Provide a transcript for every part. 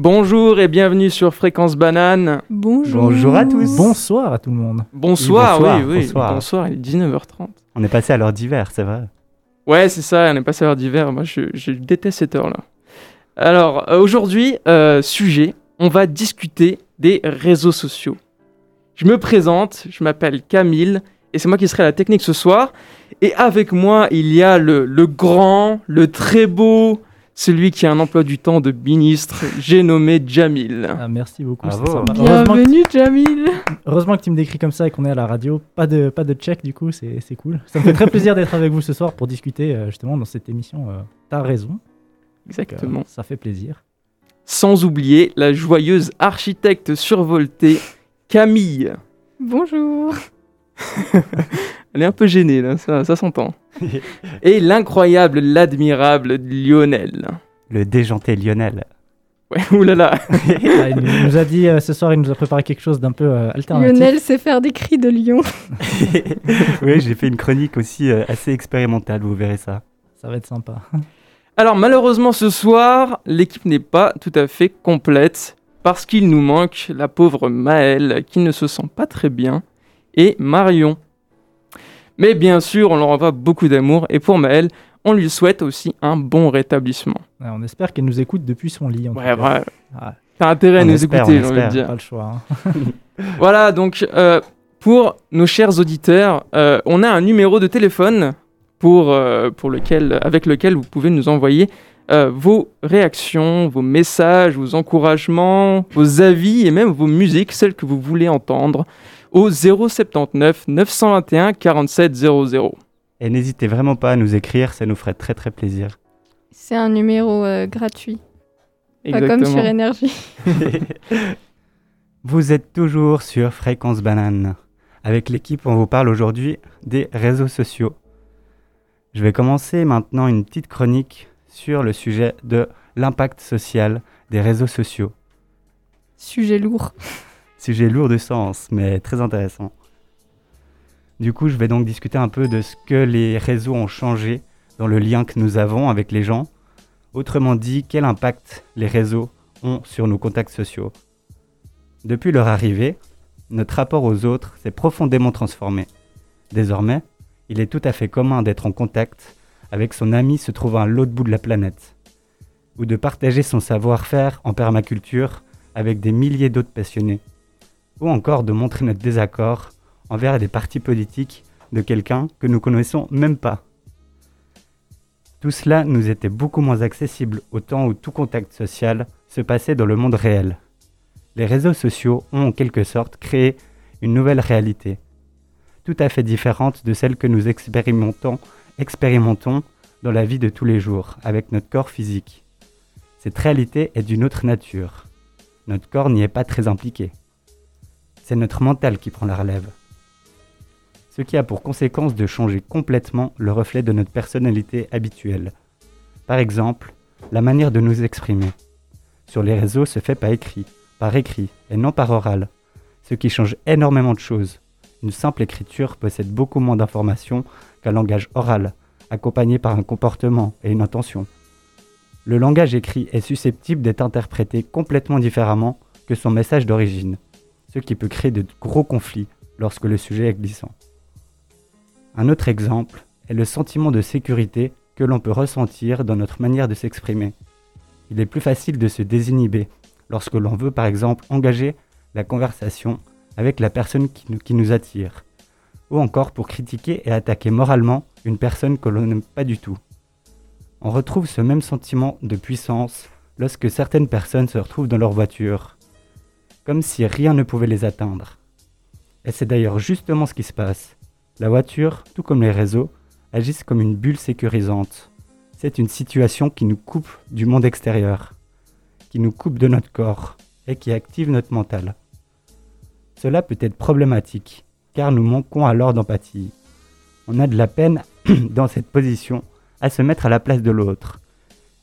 Bonjour et bienvenue sur Fréquence Banane. Bonjour. Bonjour à tous. Bonsoir à tout le monde. Bonsoir, bonsoir, oui, oui. bonsoir. Bonsoir, il est 19h30. On est passé à l'heure d'hiver, c'est vrai. Ouais, c'est ça, on est passé à l'heure d'hiver. Moi, je, je déteste cette heure-là. Alors, euh, aujourd'hui, euh, sujet, on va discuter des réseaux sociaux. Je me présente, je m'appelle Camille, et c'est moi qui serai à la technique ce soir. Et avec moi, il y a le, le grand, le très beau, celui qui a un emploi du temps de ministre, j'ai nommé Jamil. Ah, merci beaucoup. Bienvenue, Jamil. heureusement que tu me décris comme ça et qu'on est à la radio. Pas de, pas de check du coup, c'est c'est cool. Ça me fait très plaisir d'être avec vous ce soir pour discuter euh, justement dans cette émission. euh, T'as raison. Donc, euh, Exactement. ça fait plaisir. Sans oublier la joyeuse architecte survoltée, Camille. Bonjour. Elle est un peu gênée, là, ça, ça s'entend. Et l'incroyable, l'admirable Lionel. Le déjanté Lionel. Ouais, oulala. Ah, il nous- nous a dit euh, ce soir, il nous a préparé quelque chose d'un peu euh, alternatif. Lionel sait faire des cris de lion. oui, j'ai fait une chronique aussi euh, assez expérimentale, vous verrez ça. Ça va être sympa. Alors, malheureusement, ce soir, l'équipe n'est pas tout à fait complète parce qu'il nous manque la pauvre Maëlle qui ne se sent pas très bien et Marion. Mais bien sûr, on leur envoie beaucoup d'amour et pour Maëlle, on lui souhaite aussi un bon rétablissement. Ouais, on espère qu'elle nous écoute depuis son lit. En tout Ouais, cas. ouais. T'as intérêt à nous espère, écouter, on j'ai envie de dire. pas le choix. hein. Voilà, donc euh, pour nos chers auditeurs, euh, on a un numéro de téléphone pour, euh, pour lequel, avec lequel vous pouvez nous envoyer euh, vos réactions, vos messages, vos encouragements, vos avis et même vos musiques, celles que vous voulez entendre, au 079 921 47 00. Et n'hésitez vraiment pas à nous écrire, ça nous ferait très très plaisir. C'est un numéro euh, gratuit. Pas comme sur Énergie. Vous êtes toujours sur Fréquence Banane. Avec l'équipe, on vous parle aujourd'hui des réseaux sociaux. Je vais commencer maintenant une petite chronique sur le sujet de l'impact social des réseaux sociaux. Sujet lourd. Sujet lourd de sens, mais très intéressant. Du coup, je vais donc discuter un peu de ce que les réseaux ont changé dans le lien que nous avons avec les gens. Autrement dit, quel impact les réseaux ont sur nos contacts sociaux. Depuis leur arrivée, notre rapport aux autres s'est profondément transformé. Désormais, il est tout à fait commun d'être en contact avec son ami se trouvant à l'autre bout de la planète, ou de partager son savoir-faire en permaculture avec des milliers d'autres passionnés, ou encore de montrer notre désaccord envers des partis politiques de quelqu'un que nous connaissons même pas. Tout cela nous était beaucoup moins accessible au temps où tout contact social se passait dans le monde réel. Les réseaux sociaux ont en quelque sorte créé une nouvelle réalité, tout à fait différente de celle que nous expérimentons, expérimentons dans la vie de tous les jours avec notre corps physique. Cette réalité est d'une autre nature. Notre corps n'y est pas très impliqué. C'est notre mental qui prend la relève. Ce qui a pour conséquence de changer complètement le reflet de notre personnalité habituelle. Par exemple, la manière de nous exprimer. Sur les réseaux se fait par écrit, par écrit et non par oral, ce qui change énormément de choses. Une simple écriture possède beaucoup moins d'informations qu'un langage oral, accompagné par un comportement et une intention. Le langage écrit est susceptible d'être interprété complètement différemment que son message d'origine, ce qui peut créer de gros conflits lorsque le sujet est glissant. Un autre exemple est le sentiment de sécurité que l'on peut ressentir dans notre manière de s'exprimer. Il est plus facile de se désinhiber lorsque l'on veut par exemple engager la conversation avec la personne qui nous, attire, ou encore pour critiquer et attaquer moralement une personne que l'on n'aime pas du tout. On retrouve ce même sentiment de puissance lorsque certaines personnes se retrouvent dans leur voiture, comme si rien ne pouvait les atteindre. Et c'est d'ailleurs justement ce qui se passe. La voiture, tout comme les réseaux, agissent comme une bulle sécurisante. C'est une situation qui nous coupe du monde extérieur, qui nous coupe de notre corps et qui active notre mental. Cela peut être problématique, car nous manquons alors d'empathie. On a de la peine dans cette position à se mettre à la place de l'autre,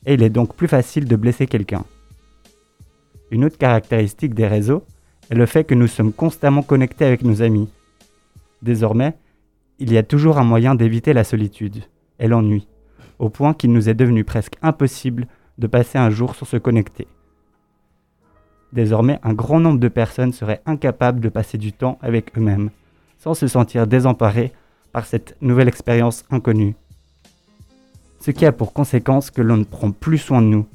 et il est donc plus facile de blesser quelqu'un. Une autre caractéristique des réseaux est le fait que nous sommes constamment connectés avec nos amis. Désormais, il y a toujours un moyen d'éviter la solitude et l'ennui, au point qu'il nous est devenu presque impossible de passer un jour sans se connecter. Désormais, un grand nombre de personnes seraient incapables de passer du temps avec eux-mêmes, sans se sentir désemparés par cette nouvelle expérience inconnue. Ce qui a pour conséquence que l'on ne prend plus soin de nous.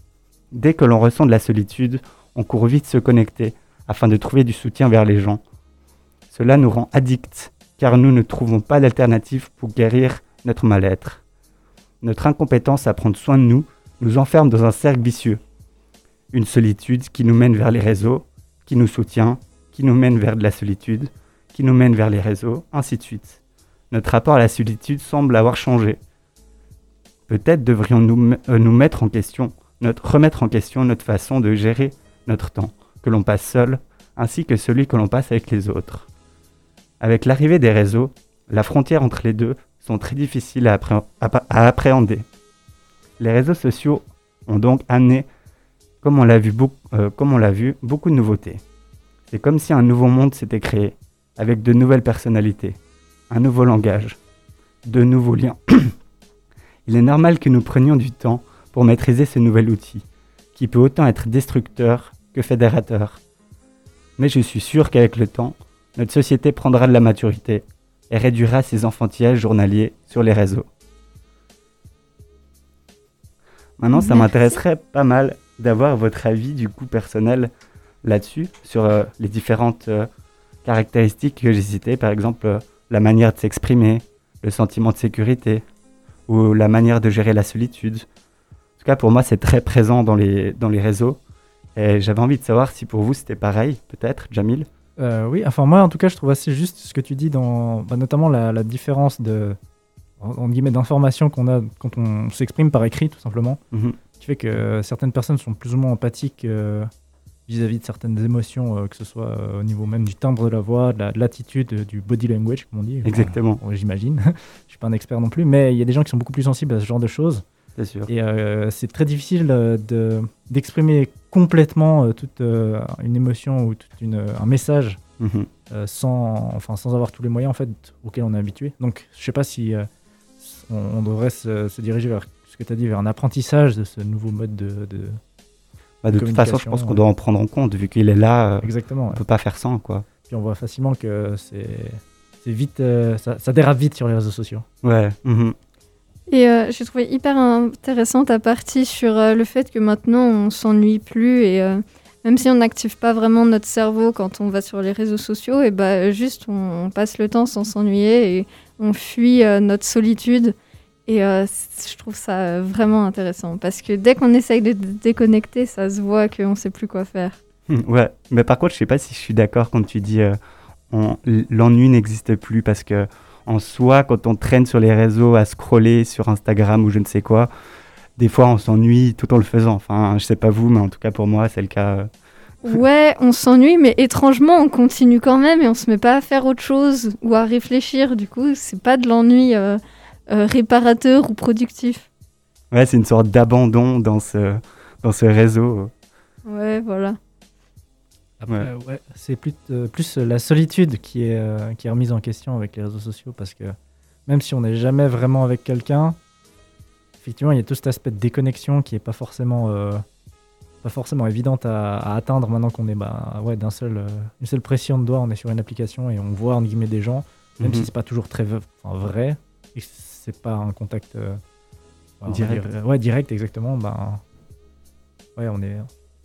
Dès que l'on ressent de la solitude, on court vite se connecter afin de trouver du soutien vers les gens. Cela nous rend addicts, car nous ne trouvons pas d'alternative pour guérir notre mal-être. Notre incompétence à prendre soin de nous nous enferme dans un cercle vicieux. Une solitude qui nous mène vers les réseaux, qui nous soutient, qui nous mène vers de la solitude, qui nous mène vers les réseaux, ainsi de suite. Notre rapport à la solitude semble avoir changé. Peut-être devrions-nous euh, nous mettre en question, remettre en question notre façon de gérer notre temps, que l'on passe seul, ainsi que celui que l'on passe avec les autres. Avec l'arrivée des réseaux, la frontière entre les deux sont très difficiles à, appréhender. Les réseaux sociaux ont donc amené, comme on l'a vu, euh, vu, beaucoup de nouveautés. C'est comme si un nouveau monde s'était créé, avec de nouvelles personnalités, un nouveau langage, de nouveaux liens. Il est normal que nous prenions du temps pour maîtriser ce nouvel outil, qui peut autant être destructeur que fédérateur. Mais je suis sûr qu'avec le temps, notre société prendra de la maturité et réduira ses enfantillages journaliers sur les réseaux. Maintenant, ça m'intéresserait pas mal d'avoir votre avis du coup personnel là-dessus, sur euh, les différentes euh, caractéristiques que j'ai citées, par exemple euh, la manière de s'exprimer, le sentiment de sécurité, ou la manière de gérer la solitude. En tout cas, pour moi, c'est très présent dans les, dans les réseaux. Et j'avais envie de savoir si pour vous c'était pareil, peut-être, Jamil. Euh, oui, enfin moi en tout cas je trouve assez juste ce que tu dis dans bah, notamment la, différence de en, guillemets d'informations qu'on a quand on s'exprime par écrit tout simplement, mhm. qui fait que certaines personnes sont plus ou moins empathiques euh, vis-à-vis de certaines émotions, euh, que ce soit au niveau même du timbre de la voix, de l'attitude, du body language comme on dit. Exactement. J'imagine. je suis pas un expert non plus, mais il y a des gens qui sont beaucoup plus sensibles à ce genre de choses. C'est sûr. Et c'est très difficile de d'exprimer complètement euh, toute euh, une émotion ou tout un message mhm. euh, sans, enfin, sans avoir tous les moyens en fait, auxquels on est habitué. Donc je sais pas si on, devrait se, diriger vers ce que tu as dit, vers un apprentissage de ce nouveau mode de... de, bah, de toute façon, je pense qu'on doit en prendre en compte, vu qu'il est là. Exactement. On peut pas faire sans, quoi. Puis on voit facilement que c'est vite, ça, ça, dérape vite sur les réseaux sociaux. Ouais. Mhm. Et euh, j'ai trouvé hyper intéressante ta partie sur euh, le fait que maintenant on s'ennuie plus et euh, même si on n'active pas vraiment notre cerveau quand on va sur les réseaux sociaux, et bah juste on, passe le temps sans s'ennuyer et on fuit notre solitude. Et je trouve ça vraiment intéressant parce que dès qu'on essaye de déconnecter, ça se voit qu'on ne sait plus quoi faire. Ouais, mais par contre, je sais pas si je suis d'accord quand tu dis l'ennui n'existe plus parce que en soi, quand on traîne sur les réseaux à scroller sur Instagram ou je ne sais quoi, des fois on s'ennuie tout en le faisant. Enfin, je sais pas vous, mais en tout cas pour moi, c'est le cas. Euh. Ouais, on s'ennuie, mais étrangement, on continue quand même et on se met pas à faire autre chose ou à réfléchir. Du coup, c'est pas de l'ennui euh, euh, réparateur ou productif. Ouais, c'est une sorte d'abandon dans ce, dans ce réseau. Ouais, voilà ouais. c'est plus, euh, plus la solitude qui est, euh, qui est remise en question avec les réseaux sociaux parce que même si on n'est jamais vraiment avec quelqu'un, effectivement, il y a tout cet aspect de déconnexion qui n'est pas forcément, euh, pas forcément évidente à, atteindre maintenant qu'on est bah, ouais, d'un seul, une seule pression de doigt, on est sur une application et on voit en guillemets des gens, même si mhm. c'est pas toujours très vrai et c'est pas un contact direct. ouais, direct exactement. Ben, ouais, on est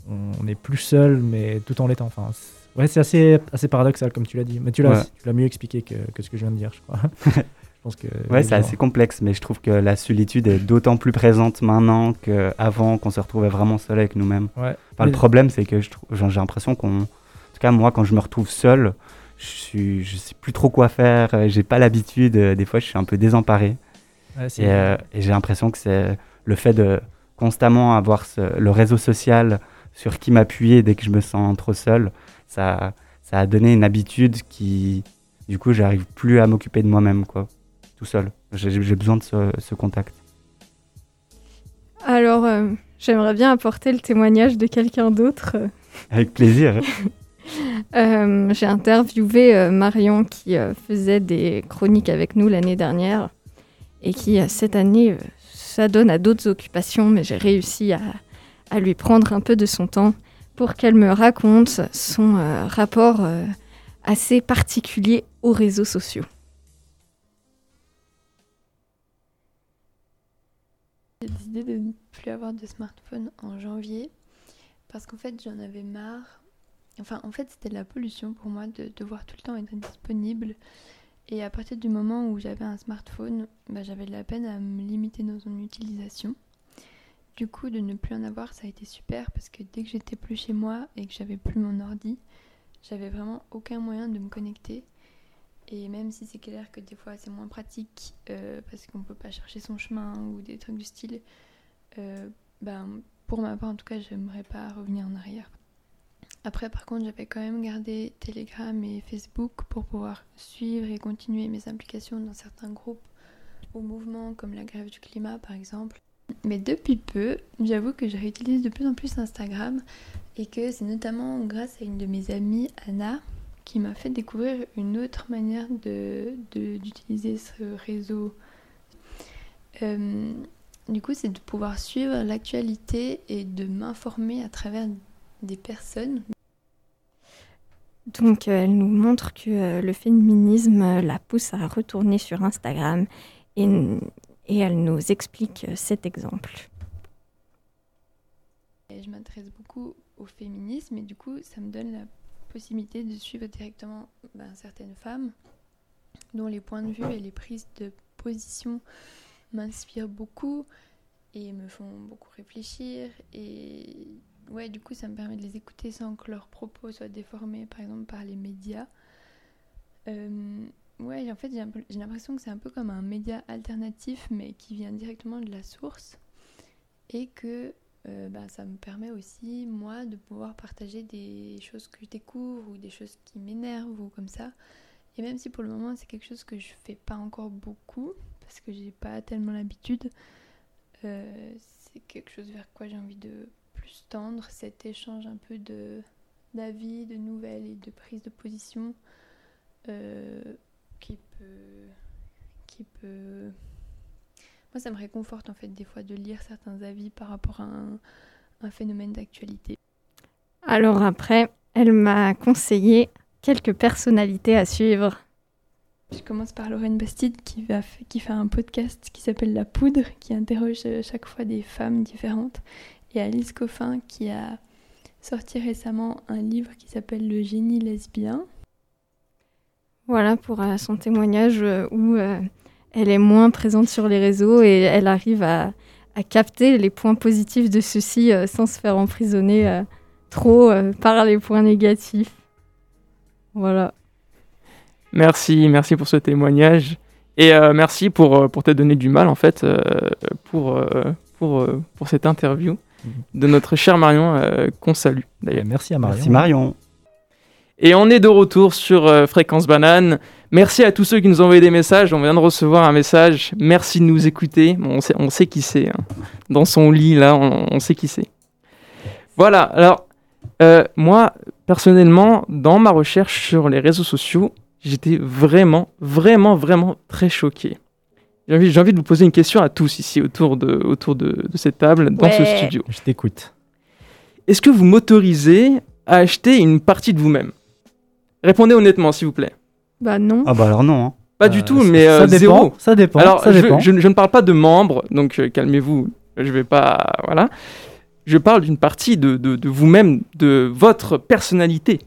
on est plus seul, mais tout en l'étant. Enfin, ouais, c'est assez, assez paradoxal, comme tu l'as dit. Mais tu l'as, mieux expliqué que, ce que je viens de dire, je crois. je pense que, ouais, c'est assez complexe, mais je trouve que la solitude est d'autant plus présente maintenant qu'avant, qu'on se retrouvait vraiment seul avec nous-mêmes. Ouais. Le problème, c'est que j'ai l'impression qu'on. En tout cas, moi, quand je me retrouve seul, je suis, je sais plus trop quoi faire, euh, j'ai pas l'habitude, euh, des fois, je suis un peu désemparé. Euh, et, j'ai l'impression que c'est le fait de constamment avoir le réseau social sur qui m'appuyer dès que je me sens trop seul, ça, ça a donné une habitude qui, du coup, j'arrive plus à m'occuper de moi-même, quoi, tout seul. J'ai besoin de ce, contact. Alors, euh, j'aimerais bien apporter le témoignage de quelqu'un d'autre. Avec plaisir. Euh, j'ai interviewé euh, Marion qui faisait des chroniques avec nous l'année dernière et qui, cette année, s'adonne à d'autres occupations, mais j'ai réussi à, à lui prendre un peu de son temps pour qu'elle me raconte son rapport assez particulier aux réseaux sociaux. J'ai décidé de ne plus avoir de smartphone en janvier parce qu'en fait j'en avais marre. Enfin en fait c'était de la pollution pour moi de devoir tout le temps être disponible. Et à partir du moment où j'avais un smartphone, bah, j'avais de la peine à me limiter dans son utilisation. Du coup de ne plus en avoir ça a été super parce que dès que j'étais plus chez moi et que j'avais plus mon ordi, j'avais vraiment aucun moyen de me connecter. Et même si c'est clair que des fois c'est moins pratique euh, parce qu'on peut pas chercher son chemin ou des trucs du style, euh, ben, pour ma part en tout cas, j'aimerais pas revenir en arrière. Après, par contre, j'avais quand même gardé Telegram et Facebook pour pouvoir suivre et continuer mes implications dans certains groupes ou mouvements comme la grève du climat par exemple. Mais depuis peu, j'avoue que je réutilise de plus en plus Instagram et que c'est notamment grâce à une de mes amies, Anna, qui m'a fait découvrir une autre manière d'utiliser de, ce réseau. Euh, du coup, c'est de pouvoir suivre l'actualité et de m'informer à travers des personnes. Donc, euh, elle nous montre que euh, le féminisme la pousse à retourner sur Instagram et, et elle nous explique cet exemple. Je m'intéresse beaucoup au féminisme et du coup ça me donne la possibilité de suivre directement ben, certaines femmes dont les points de vue et les prises de position m'inspirent beaucoup et me font beaucoup réfléchir et ouais du coup ça me permet de les écouter sans que leurs propos soient déformés par exemple par les médias euh, ouais en fait j'ai l'impression que c'est un peu comme un média alternatif mais qui vient directement de la source et que euh, bah, ça me permet aussi, moi, de pouvoir partager des choses que je découvre ou des choses qui m'énervent ou comme ça. Et même si pour le moment c'est quelque chose que je fais pas encore beaucoup, parce que j'ai pas tellement l'habitude, euh, c'est quelque chose vers quoi j'ai envie de plus tendre, cet échange un peu de d'avis, de nouvelles et de prise de position euh, qui peut qui peut moi, ça me réconforte en fait des fois de lire certains avis par rapport à un, phénomène d'actualité. Alors après, elle m'a conseillé quelques personnalités à suivre. Je commence par Lorraine Bastide qui, va, qui fait un podcast qui s'appelle La Poudre, qui interroge euh, chaque fois des femmes différentes. Et Alice Coffin qui a sorti récemment un livre qui s'appelle Le génie lesbien. Voilà pour euh, son témoignage euh, où elle est moins présente sur les réseaux et elle arrive à, capter les points positifs de ceux-ci euh, sans se faire emprisonner euh, trop euh, par les points négatifs. Voilà. Merci, merci pour ce témoignage. Et merci pour, pour t'être donné du mal, en fait, pour, pour, pour cette interview mhm. de notre cher Marion, qu'on salue d'ailleurs. Merci à Marion. Merci Marion. Et on est de retour sur Fréquence Banane. Merci à tous ceux qui nous ont envoyé des messages. On vient de recevoir un message. Merci de nous écouter. on, sait, on sait qui c'est. Hein. Dans son lit, là, on, sait qui c'est. Voilà. Alors, euh, moi, personnellement, dans ma recherche sur les réseaux sociaux, j'étais vraiment, vraiment, vraiment très choqué. J'ai envie, envie, de vous poser une question à tous ici autour de, autour de, cette table, dans ce studio. Je t'écoute. Est-ce que vous m'autorisez à acheter une partie de vous-même? Répondez honnêtement, s'il vous plaît. Bah non. Ah bah alors non. Hein. Pas du euh, tout, mais ça euh, dépend, zéro. Ça dépend. Alors, ça je, dépend. Je, ne parle pas de membres, donc euh, calmez-vous. Je vais pas, voilà. Je parle d'une partie de, de, de vous-même, de votre personnalité.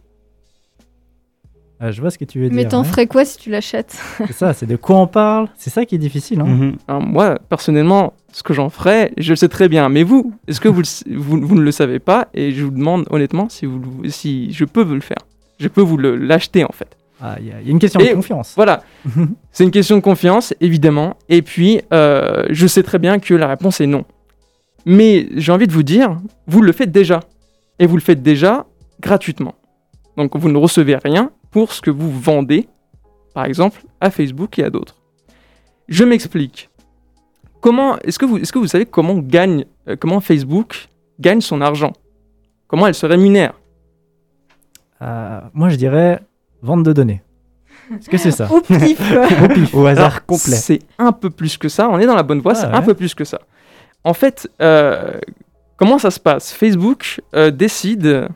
Ah, je vois ce que tu veux dire. Mais t'en ferais quoi si tu l'achètes C'est ça, c'est de quoi on parle. C'est ça qui est difficile. Hein. Mhm. moi, personnellement, ce que j'en ferais, je le sais très bien. Mais vous, est-ce que vous, vous, vous, ne le savez pas? Et je vous demande honnêtement si, vous, si je peux vous le faire. Je peux vous l'acheter en fait. Ah, il y, a une question de confiance. Voilà, c'est une question de confiance, évidemment. Et puis, euh, je sais très bien que la réponse est non. Mais j'ai envie de vous dire, vous le faites déjà. Et vous le faites déjà gratuitement. Donc, vous ne recevez rien pour ce que vous vendez, par exemple, à Facebook et à d'autres. Je m'explique. Comment est-ce que vous est-ce que vous savez comment gagne euh, comment Facebook gagne son argent? Comment elle se rémunère? Euh, Moi, je dirais Vente de données. Est-ce que c'est ça Au pif. Au hasard complet. C'est un peu plus que ça. On est dans la bonne voie, c'est un peu plus que ça. En fait, euh, Comment ça se passe? Facebook euh, décide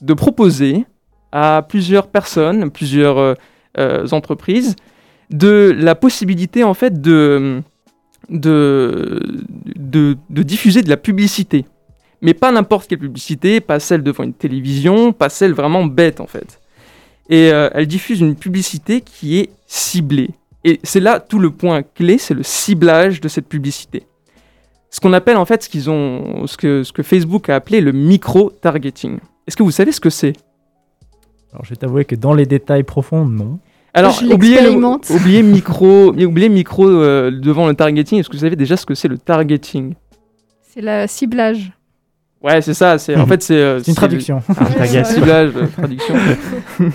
de proposer à plusieurs personnes, plusieurs entreprises, de la possibilité en fait de, de, de, de diffuser de la publicité. Mais pas n'importe quelle publicité, pas celle devant une télévision, pas celle vraiment bête en fait. Et euh, elle diffuse une publicité qui est ciblée. Et c'est là tout le point clé, c'est le ciblage de cette publicité. Ce qu'on appelle en fait ce qu'ils ont, ce que, ce que Facebook a appelé le micro-targeting. Est-ce que vous savez ce que c'est? Alors, je vais t'avouer que dans les détails profonds, non. Alors, oubliez, le- oubliez micro, oubliez micro euh, devant le targeting. Est-ce que vous savez déjà ce que c'est le targeting? C'est le ciblage. Ouais, c'est ça. C'est en fait c'est euh, C'est une traduction. Ah, Ouais, t'agaces. ouais. ciblage, traduction.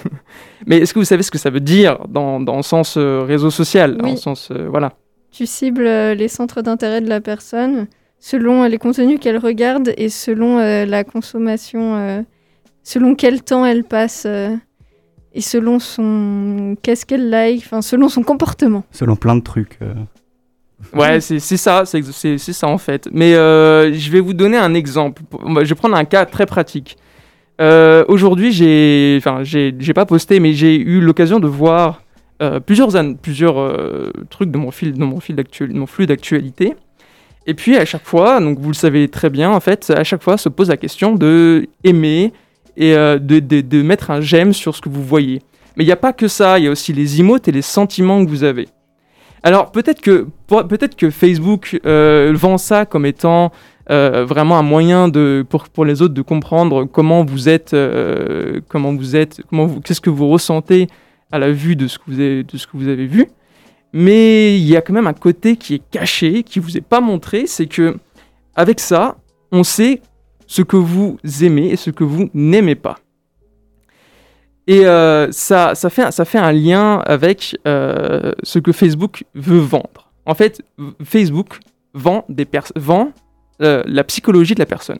Mais est-ce que vous savez ce que ça veut dire dans, dans le sens euh, réseau social, dans Oui. le sens euh, voilà. Tu cibles euh, les centres d'intérêt de la personne selon euh, les contenus qu'elle regarde et selon euh, la consommation, euh, selon quel temps elle passe euh, et selon son qu'est-ce qu'elle like, enfin selon son comportement. Selon plein de trucs. Ouais, c'est c'est ça, c'est ça en fait. Mais euh, je vais vous donner un exemple. Je vais prendre un cas très pratique. Euh, Aujourd'hui, j'ai, enfin, j'ai pas posté, mais j'ai eu l'occasion de voir euh, plusieurs, plusieurs euh, trucs de mon fil, de mon fil de mon flux d'actualité. Et puis à chaque fois, donc vous le savez très bien, en fait, à chaque fois se pose la question de aimer et de, de- de mettre un j'aime sur ce que vous voyez. Mais il n'y a pas que ça, il y a aussi les emotes et les sentiments que vous avez. Alors peut-être que, peut-être que Facebook euh, vend ça comme étant euh, vraiment un moyen de, pour, les autres de comprendre comment vous êtes, euh, comment vous êtes, comment qu'est-ce que vous ressentez à la vue de ce que vous avez, vu. Mais il y a quand même un côté qui est caché, qui vous est pas montré, c'est que avec ça, on sait ce que vous aimez et ce que vous n'aimez pas. Et euh, ça, ça, fait, un lien avec euh, ce que Facebook veut vendre. En fait, Facebook vend, euh, la psychologie de la personne.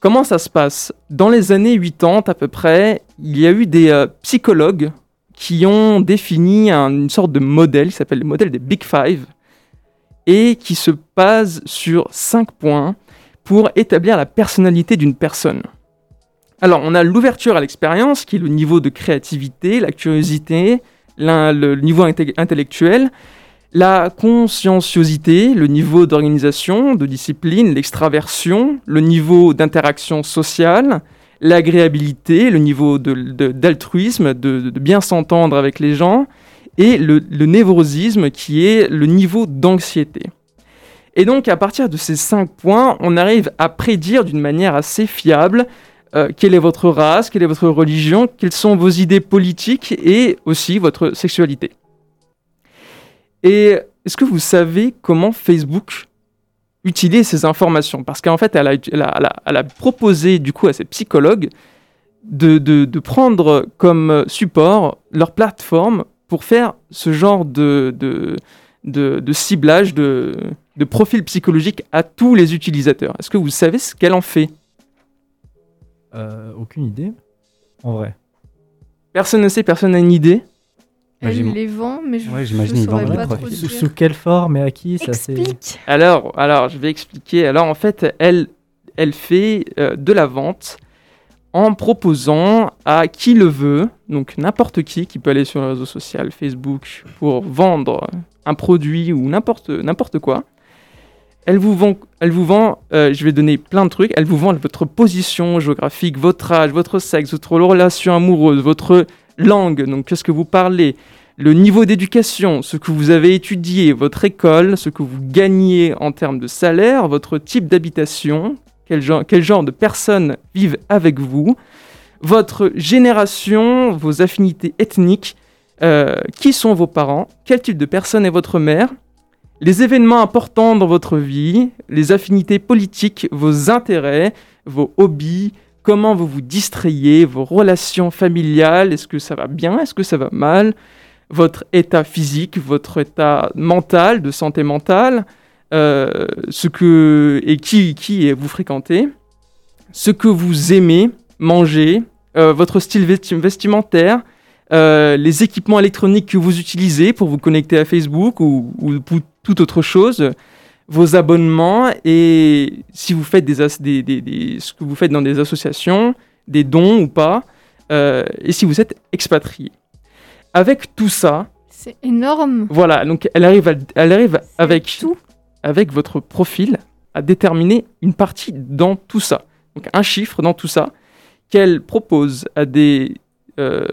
Comment ça se passe? Dans les années 80 à peu près, il y a eu des psychologues qui ont défini un- une sorte de modèle qui s'appelle le modèle des Big Five et qui se base sur cinq points pour établir la personnalité d'une personne. Alors, on a l'ouverture à l'expérience, qui est le niveau de créativité, la curiosité, le, niveau inte- intellectuel, la conscienciosité, le niveau d'organisation, de discipline, l'extraversion, le niveau d'interaction sociale, l'agréabilité, le niveau d'altruisme, de, de bien s'entendre avec les gens, et le, le névrosisme, qui est le niveau d'anxiété. Et donc, à partir de ces cinq points, on arrive à prédire d'une manière assez fiable euh, quelle est votre race, quelle est votre religion, quelles sont vos idées politiques et aussi votre sexualité. Et est-ce que vous savez comment Facebook utilise ces informations? Parce qu'en fait, elle a, proposé du coup à ses psychologues de, prendre comme support leur plateforme pour faire ce genre de ciblage de, de profil psychologique à tous les utilisateurs. Est-ce que vous savez ce qu'elle en fait? Euh, aucune idée. En vrai. Personne ne sait, personne n'a une idée. Elle les vend, mais je, Ouais, j'imagine, ils saurais vendent pas des trop profils. Sous, quelle forme et à qui ça Explique. Alors, alors, je vais expliquer. Alors, en fait, elle, elle fait euh, de la vente en proposant à qui le veut, donc n'importe qui qui peut aller sur le réseau social, Facebook, pour vendre un produit ou n'importe n'importe quoi. Elle vous vend, elle vous vend euh, je vais donner plein de trucs, elle vous vend votre position géographique, votre âge, votre sexe, votre relation amoureuse, votre langue, donc qu'est-ce que vous parlez, le niveau d'éducation, ce que vous avez étudié, votre école, ce que vous gagnez en termes de salaire, votre type d'habitation, quel genre, de personnes vivent avec vous, votre génération, vos affinités ethniques, euh, qui sont vos parents, quel type de personne est votre mère, les événements importants dans votre vie, les affinités politiques, vos intérêts, vos hobbies, comment vous vous distrayez, vos relations familiales, est-ce que ça va bien, est-ce que ça va mal, votre état physique, votre état mental, de santé mentale, euh, ce que et qui, qui vous fréquentez, ce que vous aimez manger, euh, votre style vesti- vestimentaire, euh, les équipements électroniques que vous utilisez pour vous connecter à Facebook ou, ou pour toute autre chose, vos abonnements et si vous faites des, des, ce que vous faites dans des associations, des dons ou pas, euh, et si vous êtes expatrié. Avec tout ça, c'est énorme. Voilà, donc elle arrive, elle arrive avec tout. avec votre profil à déterminer une partie dans tout ça. Donc un chiffre dans tout ça qu'elle propose à des euh,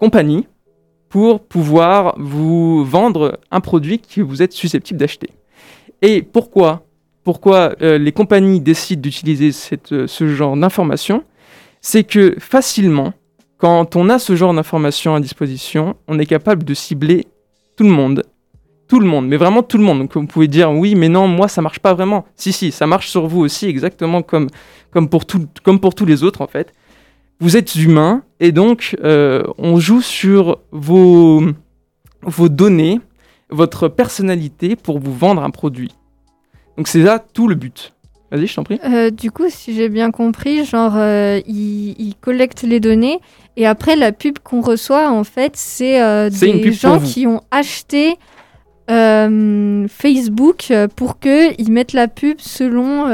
compagnies pour pouvoir vous vendre un produit que vous êtes susceptible d'acheter. Et pourquoi Pourquoi euh, les compagnies décident d'utiliser euh, ce genre d'informations C'est que facilement, quand on a ce genre d'informations à disposition, on est capable de cibler tout le monde. Tout le monde, mais vraiment tout le monde. Donc vous pouvez dire oui, mais non, moi ça marche pas vraiment. Si, si, ça marche sur vous aussi, exactement comme, comme, pour, tout, comme pour tous les autres en fait. Vous êtes humain et donc euh, on joue sur vos, vos données, votre personnalité pour vous vendre un produit. Donc c'est là tout le but. Vas-y, je t'en prie. Euh, du coup, si j'ai bien compris, genre, euh, il, collecte les données et après, la pub qu'on reçoit, en fait, c'est euh, des gens qui ont acheté Facebook pour qu'ils mettent la pub selon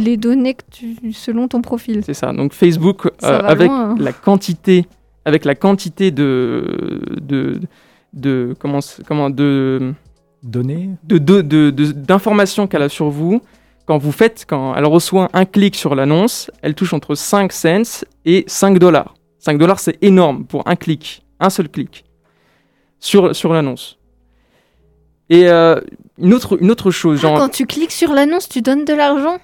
les données que tu, selon ton profil. C'est ça. Donc Facebook, avec hein. la quantité, avec la quantité de, de, de comment, comment de données, de, d'informations qu'elle a sur vous quand vous faites, quand elle reçoit un clic sur l'annonce, elle touche entre 5 cents et 5 dollars. 5 dollars, c'est énorme pour un clic, un seul clic sur, sur l'annonce. Et euh, une, autre, une autre chose, ah, quand tu cliques sur l'annonce, tu donnes de l'argent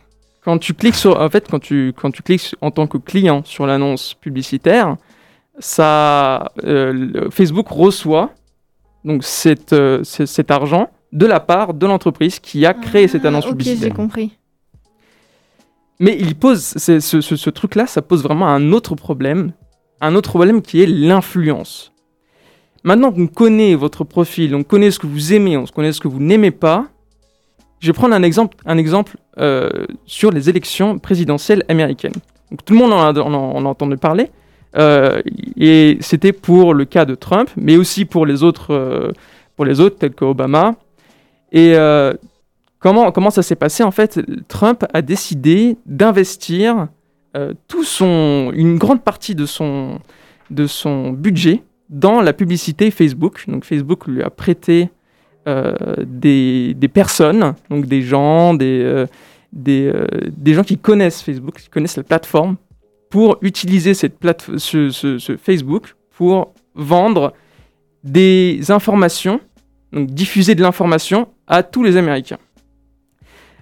Quand tu cliques sur... En fait, quand tu, quand tu cliques en tant que client sur l'annonce publicitaire, ça, euh, Facebook reçoit donc cet, euh, cet argent de la part de l'entreprise qui a créé cette annonce ah, publicitaire. j'ai compris. Mais il pose, ce, ce, truc-là, ça pose vraiment un autre problème, un autre problème qui est l'influence. Maintenant qu'on connaît votre profil, on connaît ce que vous aimez, on connaît ce que vous n'aimez pas, je vais prendre un exemple, un exemple euh, sur les élections présidentielles américaines. Donc, tout le monde en a, en entendu parler, euh, et c'était pour le cas de Trump, mais aussi pour les autres, euh, pour les autres tels qu'Obama, et euh, comment, comment ça s'est passé? En fait, Trump a décidé d'investir tout une grande partie de son, de son budget dans la publicité Facebook. Donc Facebook lui a prêté euh, des, personnes, donc des gens, des, des, des, gens qui connaissent Facebook, qui connaissent la plateforme, pour utiliser cette plate ce, ce, Facebook pour vendre des informations, donc diffuser de l'information à tous les Américains.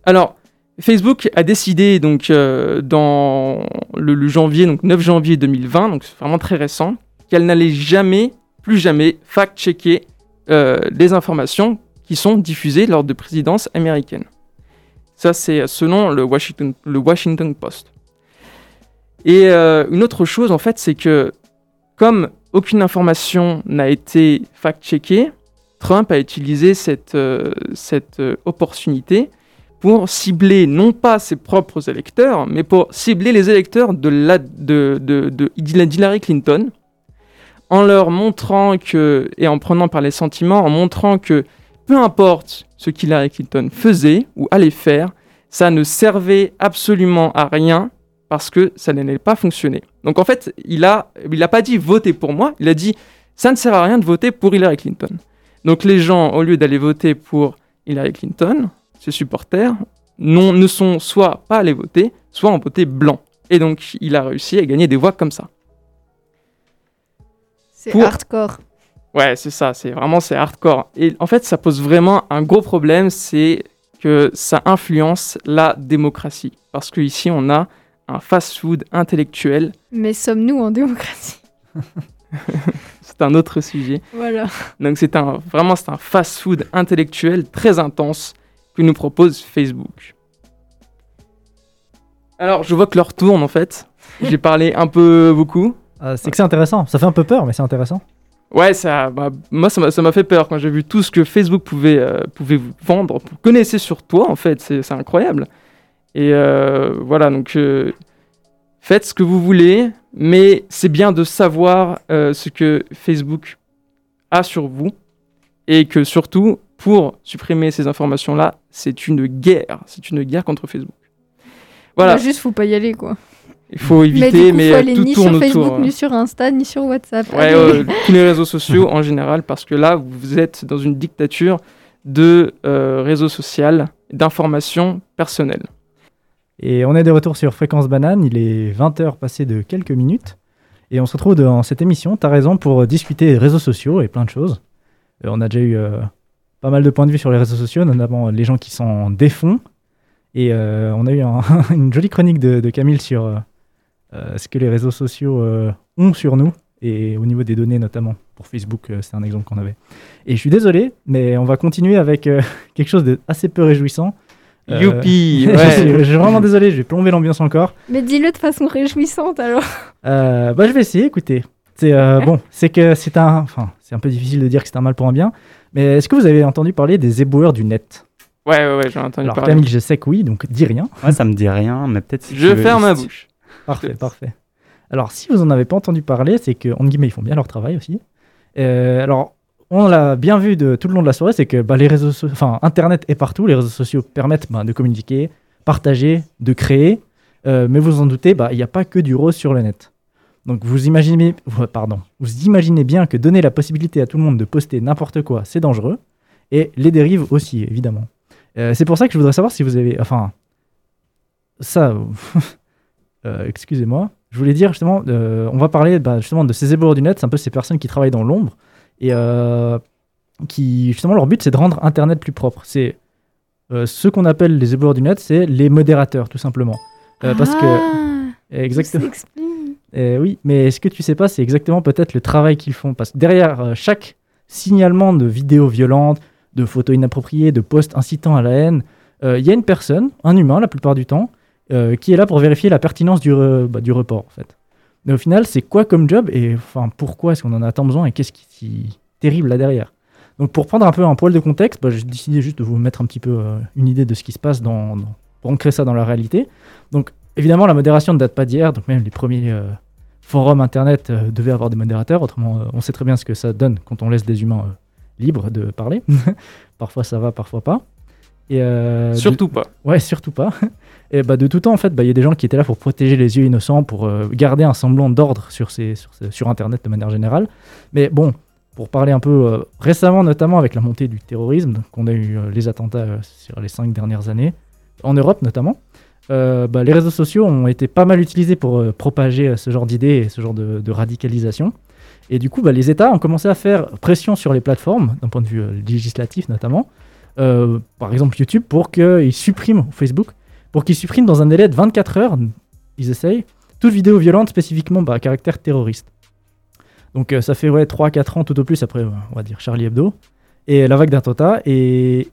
Alors, Facebook a décidé donc euh, dans le, janvier, donc 9 janvier 2020, donc c'est vraiment très récent, qu'elle n'allait jamais, plus jamais, fact-checker euh, les informations qui sont diffusées lors de présidences américaines. Ça, c'est selon le Washington, Post. Et euh, une autre chose, en fait, c'est que comme aucune information n'a été fact-checkée, Trump a utilisé cette, euh, euh, opportunité pour cibler non pas ses propres électeurs, mais pour cibler les électeurs de, la, de Hillary Clinton, en leur montrant que, et en prenant par les sentiments, en montrant que peu importe ce qu'Hillary Clinton faisait ou allait faire, ça ne servait absolument à rien parce que ça n'allait pas fonctionner. Donc en fait, il n'a il a pas dit votez pour moi, il a dit ça ne sert à rien de voter pour Hillary Clinton. Donc les gens, au lieu d'aller voter pour Hillary Clinton, ses supporters, ne sont soit pas allés voter, soit ont voté blanc. Et donc il a réussi à gagner des voix comme ça. C'est hardcore. Ouais, c'est ça, c'est vraiment c'est hardcore. Et en fait, ça pose vraiment un gros problème, c'est que ça influence la démocratie. Parce qu'ici, on a un fast-food intellectuel. Mais sommes-nous en démocratie? C'est un autre sujet. Voilà. Donc c'est un vraiment c'est un fast-food intellectuel très intense que nous propose Facebook. Alors je vois que l'heure tourne en fait. J'ai parlé un peu beaucoup. Ah, c'est que c'est intéressant. Ça fait un peu peur, mais c'est intéressant. Ouais, ça, bah, moi ça m'a fait peur quand j'ai vu tout ce que Facebook pouvait, euh, pouvait vous vendre, connaissez sur toi en fait, c'est incroyable. Et euh, voilà, donc euh, faites ce que vous voulez, mais c'est bien de savoir euh, ce que Facebook a sur vous et que surtout, pour supprimer ces informations-là, c'est une guerre. C'est une guerre contre Facebook. Voilà. Bah, juste, faut pas y aller, quoi. Il faut éviter, mais, mais faut aller tout ni tourne sur Facebook, autour. ni sur Insta, ni sur WhatsApp. Ouais, euh, tous les réseaux sociaux en général, parce que là, vous êtes dans une dictature de euh, réseaux sociaux, d'informations personnelles. Et on est de retour sur Fréquence Banane, il est 20h passé de quelques minutes. Et on se retrouve dans cette émission, t'as raison, pour discuter des réseaux sociaux et plein de choses. Euh, on a déjà eu euh, pas mal de points de vue sur les réseaux sociaux, notamment les gens qui s'en défont. Et euh, on a eu un- une jolie chronique de, de Camille sur euh, euh, ce que les réseaux sociaux euh, ont sur nous, et au niveau des données notamment. Pour Facebook, euh, c'est un exemple qu'on avait. Et je suis désolé, mais on va continuer avec euh, quelque chose d'assez peu réjouissant. Euh, Youpi je, ouais. suis, je suis vraiment désolé, je vais plomber l'ambiance encore. Mais dis-le de façon réjouissante, alors. Euh, bah, je vais essayer, écoutez. C'est euh, bon, c'est que c'est un, enfin, c'est un peu difficile de dire que c'est un mal pour un bien. Mais est-ce que vous avez entendu parler des éboueurs du net? Ouais, ouais, ouais, j'en ai entendu Alors parler. Camille, je sais que oui, donc dis rien. Moi, ça me dit rien, mais peut-être si Je tu veux- ferme ma si- bouche. Parfait, parfait. Alors, si vous en avez pas entendu parler, c'est que, en guillemets, ils font bien leur travail aussi. Euh, alors, on l'a bien vu de, tout le long de la soirée, c'est que bah, les réseaux, so- enfin, Internet est partout. Les réseaux sociaux permettent bah, de communiquer, partager, de créer. Euh, mais vous en doutez, bah, il n'y a pas que du rose sur le net. Donc, vous imaginez, pardon, vous imaginez bien que donner la possibilité à tout le monde de poster n'importe quoi, c'est dangereux. Et les dérives aussi, évidemment. Euh, c'est pour ça que je voudrais savoir si vous avez, enfin, ça, euh, excusez-moi. Je voulais dire justement, euh, on va parler bah, justement de ces éboueurs du net, c'est un peu ces personnes qui travaillent dans l'ombre et euh, qui justement leur but c'est de rendre Internet plus propre. C'est euh, ce qu'on appelle les éboueurs du net, c'est les modérateurs tout simplement. Parce que Ah, exactement. Euh, oui, mais ce que tu sais pas, c'est exactement peut-être le travail qu'ils font? Parce que derrière chaque signalement de vidéos violentes, de photos inappropriées, de posts incitant à la haine, il y a une personne, un humain la plupart du temps, euh, qui est là pour vérifier la pertinence du, bah, du report en fait. Mais au final, c'est quoi comme job et enfin pourquoi est-ce qu'on en a tant besoin et qu'est-ce qui est terrible là derrière? Donc pour prendre un peu un poil de contexte, bah, j'ai décidé juste de vous mettre un petit peu euh, une idée de ce qui se passe dans, pour ancrer ça dans la réalité. Donc évidemment, la modération ne date pas d'hier, donc même les premiers euh, forums internet devaient avoir des modérateurs. Autrement, on sait très bien ce que ça donne quand on laisse des humains libres de parler. parfois ça va, parfois pas. Et euh, Surtout pas. Ouais, surtout pas. Et bah, de tout temps, en fait, bah, il y a des gens qui étaient là pour protéger les yeux innocents, pour euh, garder un semblant d'ordre sur, ces, sur, ces- sur Internet de manière générale. Mais bon, pour parler un peu euh, récemment, notamment avec la montée du terrorisme, donc on a eu les attentats sur les cinq dernières années, en Europe notamment, bah, les réseaux sociaux ont été pas mal utilisés pour propager ce genre d'idées et ce genre de, de radicalisation. Et du coup, bah, les États ont commencé à faire pression sur les plateformes, d'un point de vue législatif notamment, euh, par exemple YouTube, pour qu'ils suppriment Facebook, pour qu'ils suppriment dans un délai de 24 heures, ils essayent, toute vidéo violente spécifiquement bah, à caractère terroriste. Donc euh, ça fait ouais, 3-4 ans tout au plus après, on va dire Charlie Hebdo, et la vague d'attentats. Et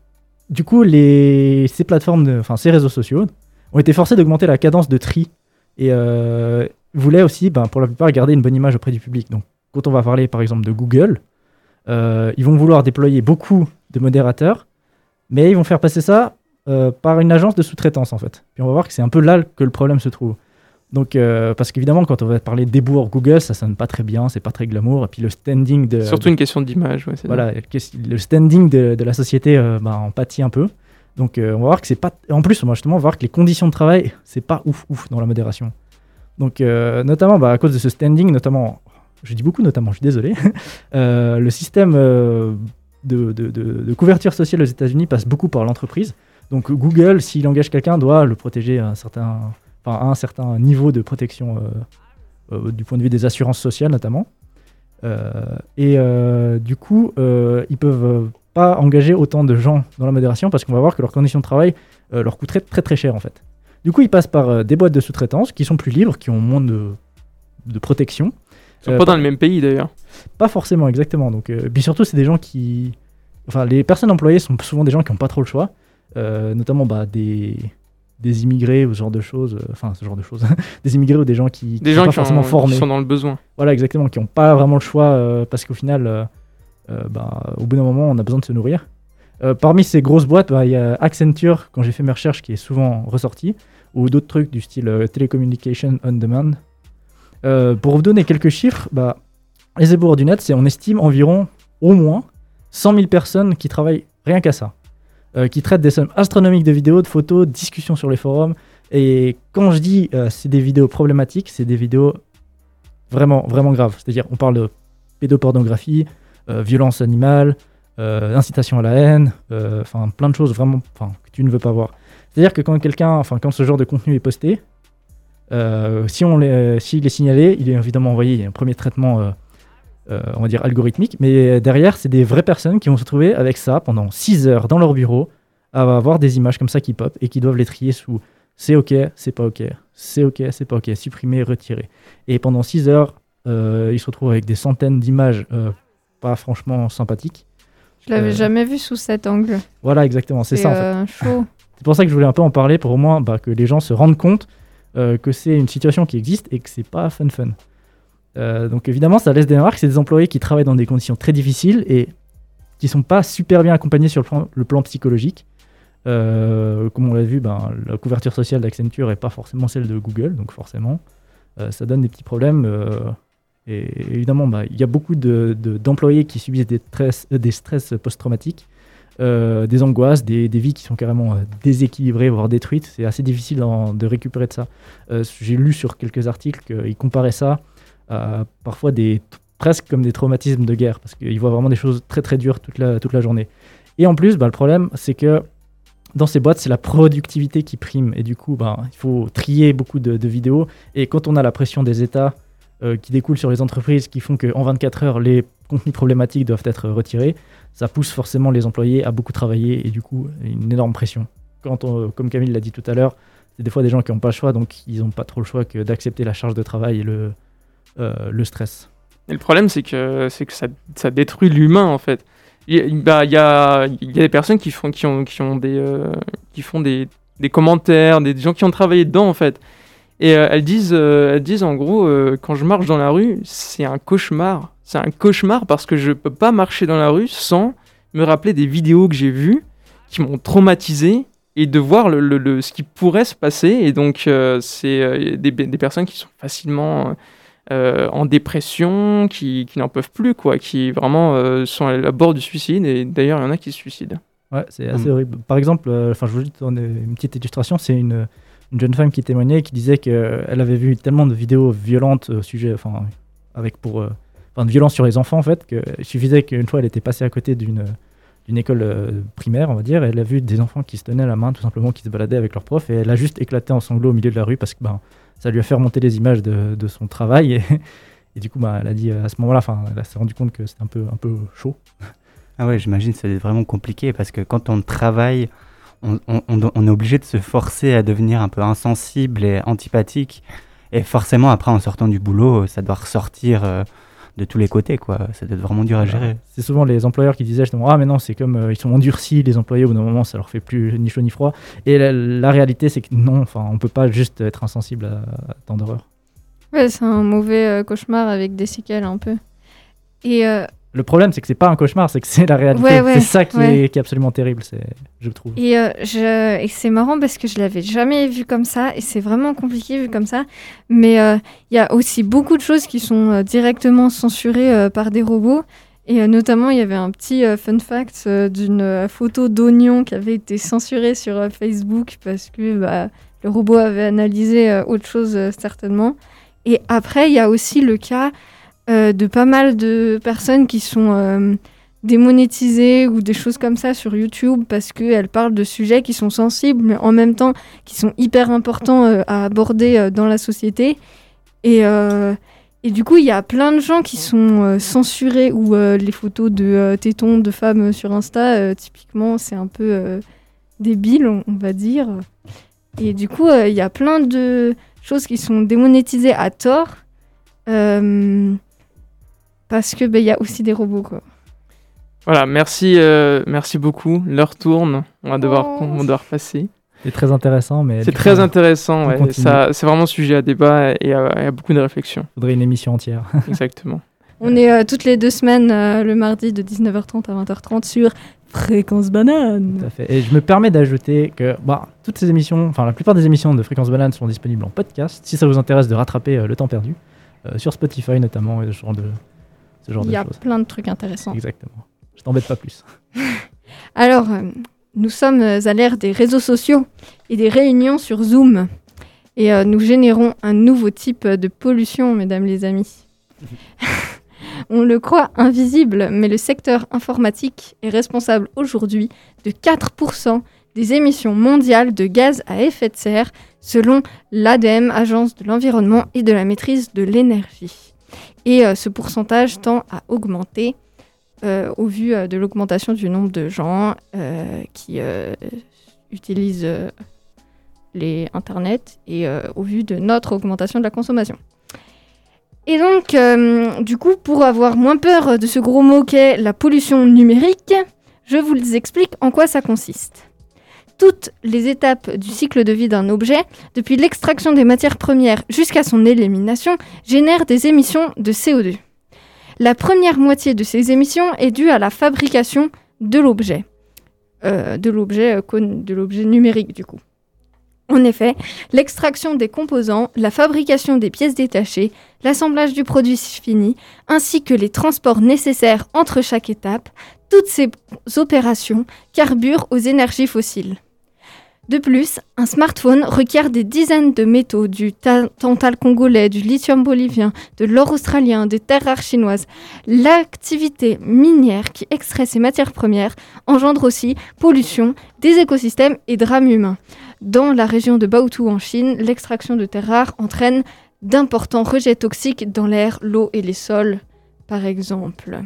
du coup, les, ces plateformes, enfin ces réseaux sociaux, ont été forcés d'augmenter la cadence de tri et euh, voulaient aussi, ben, pour la plupart, garder une bonne image auprès du public. Donc quand on va parler par exemple de Google, ils vont vouloir déployer beaucoup de modérateurs, mais ils vont faire passer ça euh, par une agence de sous-traitance en fait. Puis on va voir que c'est un peu là que le problème se trouve. Donc, euh, parce qu'évidemment, quand on va parler d'éboueur Google, ça sonne pas très bien, c'est pas très glamour. Et puis le standing de. Surtout une question d'image. Ouais, Voilà, le standing de, de la société euh, bah, en pâtit un peu. Donc on va voir que c'est pas. En plus, moi justement, on va voir que les conditions de travail, c'est pas ouf ouf dans la modération. Donc notamment bah, à cause de ce standing, notamment, je dis beaucoup notamment, je suis désolé, le système de, couverture sociale aux États-Unis passe beaucoup par l'entreprise. Donc Google, s'il engage quelqu'un, doit le protéger à un certain, niveau de protection euh, euh, du point de vue des assurances sociales notamment. Euh, et du coup, ils peuvent pas engager autant de gens dans la modération parce qu'on va voir que leurs conditions de travail leur coûteraient très très cher en fait. Du coup, ils passent par des boîtes de sous-traitance qui sont plus libres, qui ont moins de protection. Ils sont Euh, pas dans le même pays d'ailleurs. Pas forcément, exactement. Donc, euh, puis surtout, c'est des gens qui. Enfin, les personnes employées sont souvent des gens qui n'ont pas trop le choix, euh, notamment bah, des, des immigrés ou ce genre de choses. euh, Enfin, ce genre de choses. des immigrés ou des gens qui, Des sont gens pas qui, forcément ont- formés. qui sont dans le besoin. Voilà, exactement, qui n'ont pas vraiment le choix parce qu'au final, bah, au bout d'un moment, on a besoin de se nourrir. Parmi ces grosses boîtes, bah, il y a Accenture, quand j'ai fait mes recherches, qui est souvent ressorti, ou d'autres trucs du style Telecommunication on Demand. Euh, pour vous donner quelques chiffres, bah, les éboueurs du net, c'est on estime environ au moins 100 000 personnes qui travaillent Rien qu'à ça. Euh, qui traitent des sommes astronomiques de vidéos, de photos, de discussions sur les forums. Et quand je dis euh, c'est des vidéos problématiques, c'est des vidéos vraiment, vraiment graves. C'est-à-dire, on parle de pédopornographie, violence animale, incitation à la haine, enfin plein de choses vraiment que tu ne veux pas voir. C'est-à-dire que quand quelqu'un, enfin quand ce genre de contenu est posté, si on les, s'il est signalé, il est évidemment envoyé un premier traitement euh, on va dire, algorithmique. Mais derrière, c'est des vraies personnes qui vont se trouver avec ça pendant 6 heures dans leur bureau, à avoir des images comme ça qui pop et qui doivent les trier sous c'est ok, c'est pas ok, c'est ok, c'est pas ok, supprimer, retirer. Et pendant 6 heures, euh, ils se retrouvent avec des centaines d'images euh, pas franchement sympathiques. Je l'avais jamais vu sous cet angle. Voilà, exactement, c'est ça. En fait. C'est pour ça que je voulais un peu en parler pour au moins bah, que les gens se rendent compte que c'est une situation qui existe et que c'est pas fun fun. Euh, donc évidemment, ça laisse des marques. C'est des employés qui travaillent dans des conditions très difficiles et qui sont pas super bien accompagnés sur le plan, psychologique. Euh, comme on l'a vu, ben, la couverture sociale d'Accenture n'est pas forcément celle de Google, donc forcément, euh, ça donne des petits problèmes. et évidemment, ben, il y a beaucoup d'employés de, qui subissent des stress post-traumatiques, des angoisses, des, vies qui sont carrément déséquilibrées, voire détruites. C'est assez difficile de récupérer de ça. J'ai lu sur quelques articles qu'ils comparaient ça parfois des, presque comme des traumatismes de guerre, parce qu'ils voient vraiment des choses très très dures toute la, toute la journée. Et en plus, bah, le problème, c'est que dans ces boîtes, c'est la productivité qui prime. Et du coup, bah, il faut trier beaucoup de, vidéos. Et quand on a la pression des États euh, qui découle sur les entreprises, qui font qu'en 24 heures, les contenus problématiques doivent être retirés, ça pousse forcément les employés à beaucoup travailler et du coup, une énorme pression. Comme Camille l'a dit tout à l'heure, c'est des fois des gens qui n'ont pas le choix, donc ils n'ont pas trop le choix que d'accepter la charge de travail et le, euh, stress. Le problème, c'est que, que ça, ça détruit l'humain, en fait. Il bah, y, a, y a des personnes qui font, qui ont, qui ont, des, euh, qui font des, des, commentaires, des gens qui ont travaillé dedans, en fait. Et euh, elles, disent, elles disent, en gros, quand je marche dans la rue, c'est un cauchemar. C'est un cauchemar parce que je peux pas marcher dans la rue sans me rappeler des vidéos que j'ai vues qui m'ont traumatisé et de voir le, le, ce qui pourrait se passer. Et donc, c'est des, des, personnes qui sont facilement euh, en dépression, qui, qui n'en peuvent plus, quoi, qui vraiment euh, sont à la bord du suicide. Et d'ailleurs, il y en a qui se suicident. Ouais, c'est assez mm. horrible. Par exemple, euh, enfin, je vous donner une petite illustration. C'est une, une, jeune femme qui témoignait, qui disait qu'elle avait vu tellement de vidéos violentes au sujet, enfin, avec pour, de violence sur les enfants, en fait, qu'il suffisait qu'une fois, elle était passée à côté d'une d'une école primaire, on va dire, et elle a vu des enfants qui se tenaient la main, tout simplement, qui se baladaient avec leur prof, et elle a juste éclaté en sanglots au milieu de la rue parce que ben, ça lui a fait remonter les images de, de son travail. Et, du coup, bah, elle a dit à ce moment-là, elle s'est rendu compte que c'était un peu, un peu chaud. Ah ouais, j'imagine que c'est vraiment compliqué parce que quand on travaille, on, on, on, est obligé de se forcer à devenir un peu insensible et antipathique. Et forcément, après, en sortant du boulot, ça doit ressortir. Euh, de tous les côtés, quoi. Ça doit être vraiment dur à gérer. C'est souvent les employeurs qui disaient justement Ah, mais non, c'est comme euh, ils sont endurcis, les employés, au bout d'un moment, ça leur fait plus ni chaud ni froid. Et la, réalité, c'est que non, enfin, on peut pas juste être insensible à, tant d'horreur. Ouais, c'est un mauvais euh, cauchemar avec des séquelles un peu. Et euh, le problème, c'est que c'est pas un cauchemar, c'est que c'est la réalité. c'est ça qui, est, qui, est, absolument terrible, je trouve. Et, euh, je, et c'est marrant parce que je l'avais jamais vu comme ça, et c'est vraiment compliqué vu comme ça. Mais euh, il y a aussi beaucoup de choses qui sont euh, directement censurées par des robots. Et notamment, il y avait un petit fun fact d'une photo d'oignon qui avait été censurée sur Facebook parce que bah, le robot avait analysé autre chose certainement. Et après, il y a aussi le cas euh, de pas mal de personnes qui sont euh, démonétisées ou des choses comme ça sur YouTube parce qu'elles parlent de sujets qui sont sensibles, mais en même temps qui sont hyper importants euh, à aborder dans la société. Et, et du coup, il y a plein de gens qui sont censurés ou les photos de tétons de femmes sur Insta, typiquement, c'est un peu débile, on, va dire. Et du coup, il y a plein de choses qui sont démonétisées à tort. Parce que ben, il y a aussi des robots quoi. Voilà, merci, euh, merci beaucoup. L'heure tourne, on va devoir, oh. on va devoir passer. C'est très intéressant, mais c'est très intéressant. Ouais. Ça, c'est vraiment sujet à débat et à, beaucoup de réflexion. Il faudrait une émission entière. Exactement. On est euh, toutes les deux semaines euh, le mardi de 19h30 à 20h30 sur Fréquence Banane. Tout à fait. Et je me permets d'ajouter que bah, toutes ces émissions, enfin la plupart des émissions de Fréquence Banane sont disponibles en podcast. Si ça vous intéresse de rattraper le temps perdu, sur Spotify notamment, et ce genre de, il y a plein de trucs intéressants. Exactement. Je t'embête pas plus. Alors, euh, nous sommes à l'ère des réseaux sociaux et des réunions sur Zoom. Et euh, nous générons un nouveau type de pollution, mesdames les amis. On le croit invisible, mais le secteur informatique est responsable aujourd'hui de 4% des émissions mondiales de gaz à effet de serre, selon l'ADEME, Agence de l'environnement et de la maîtrise de l'énergie. Et euh, ce pourcentage tend à augmenter euh, au vu euh, de l'augmentation du nombre de gens qui utilisent les Internet et au vu de notre augmentation de la consommation. Et donc, du coup, pour avoir moins peur de ce gros mot qu'est la pollution numérique, je vous explique en quoi ça consiste toutes les étapes du cycle de vie d'un objet, depuis l'extraction des matières premières jusqu'à son élimination, génèrent des émissions de CO2. La première moitié de ces émissions est due à la fabrication de l'objet, euh, euh, de l'objet numérique du coup. En effet, l'extraction des composants, la fabrication des pièces détachées, l'assemblage du produit fini, ainsi que les transports nécessaires entre chaque étape, toutes ces opérations carburent aux énergies fossiles. De plus, un smartphone requiert des dizaines de métaux, du tantal congolais, du lithium bolivien, de l'or australien, des terres rares chinoises. L'activité minière qui extrait ces matières premières engendre aussi pollution des écosystèmes et drames humains. Dans la région de Baotou en Chine, l'extraction de terres rares entraîne d'importants rejets toxiques dans l'air, l'eau et les sols, par exemple.